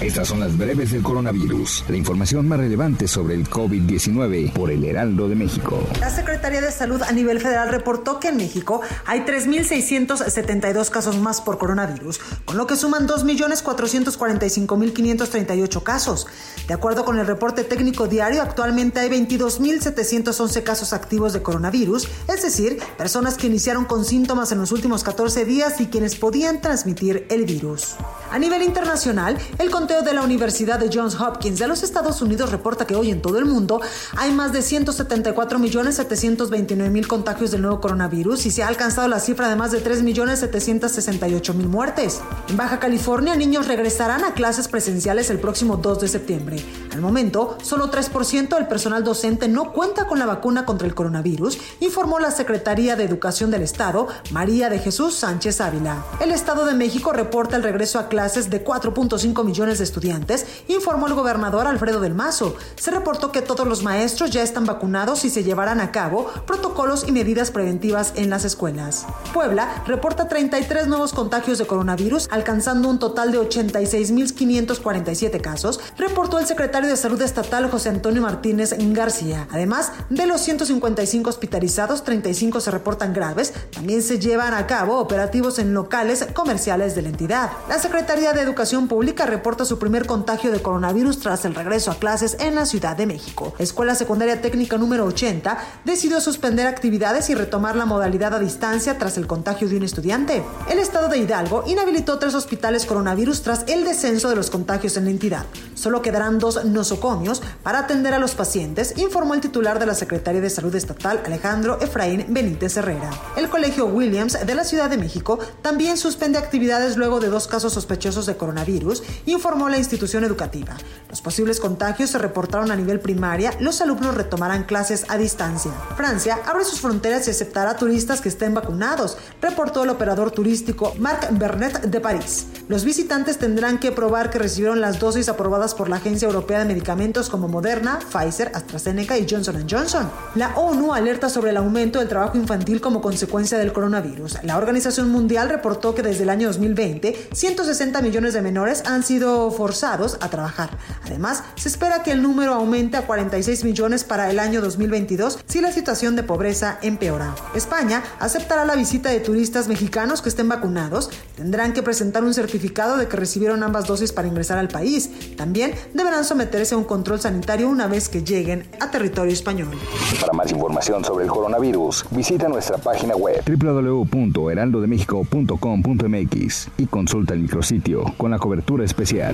Estas son las breves del coronavirus, la información más relevante sobre el COVID-19 por el Heraldo de México. La Secretaría de Salud a nivel federal reportó que en México hay 3.672 casos más por coronavirus, con lo que suman 2.445.538 casos. De acuerdo con el reporte técnico diario, actualmente hay 22.711 casos activos de coronavirus, es decir, personas que iniciaron con síntomas en los últimos 14 días y quienes podían transmitir el virus. A nivel internacional, el conteo de la Universidad de Johns Hopkins de los Estados Unidos reporta que hoy en todo el mundo hay más de 174.729.000 contagios del nuevo coronavirus y se ha alcanzado la cifra de más de 3.768.000 muertes. En Baja California, niños regresarán a clases presenciales el próximo 2 de septiembre. Al momento, solo 3% del personal docente no cuenta con la vacuna contra el coronavirus, informó la Secretaría de Educación del Estado, María de Jesús Sánchez Ávila. El Estado de México reporta el regreso a clases de 4.5 millones de estudiantes, informó el gobernador Alfredo del Mazo. Se reportó que todos los maestros ya están vacunados y se llevarán a cabo protocolos y medidas preventivas en las escuelas. Puebla reporta 33 nuevos contagios de coronavirus, alcanzando un total de 86.547 casos, reportó el secretario de Salud Estatal José Antonio Martínez García. Además, de los 155 hospitalizados, 35 se reportan graves. También se llevan a cabo operativos en locales comerciales de la entidad. La Secretaría de Educación Pública reporta su primer contagio de coronavirus tras el regreso a clases en la Ciudad de México. Escuela Secundaria Técnica número 80 decidió suspender actividades y retomar la modalidad a distancia tras el contagio de un estudiante. El estado de Hidalgo inhabilitó tres hospitales coronavirus tras el descenso de los contagios en la entidad. Solo quedarán dos nosocomios para atender a los pacientes, informó el titular de la Secretaría de Salud Estatal, Alejandro Efraín Benítez Herrera. El Colegio Williams de la Ciudad de México también suspende actividades luego de dos casos sospechosos de coronavirus, informó la institución educativa. Los posibles contagios se reportaron a nivel primaria, los alumnos retomarán clases a distancia. Francia abre sus fronteras y aceptará turistas que estén vacunados, reportó el operador turístico Marc Bernet de París. Los visitantes tendrán que probar que recibieron las dosis aprobadas por la Agencia Europea de Medicamentos como Moderna, Pfizer, AstraZeneca y Johnson Johnson. La ONU alerta sobre el aumento del trabajo infantil como consecuencia del coronavirus. La Organización Mundial reportó que desde el año 2020, 160 millones de menores han sido forzados a trabajar. Además, se espera que el número aumente a 46 millones para el año 2022 si la situación de pobreza empeora. España aceptará la visita de turistas mexicanos que estén vacunados. Tendrán que presentar un certificado de que recibieron ambas dosis para ingresar al país. También deberán someterse a un control sanitario una vez que lleguen a territorio español. Para más información sobre el coronavirus, visita nuestra página web www.heraldodemexico.com.mx y consulta el micrositio con la cobertura especial.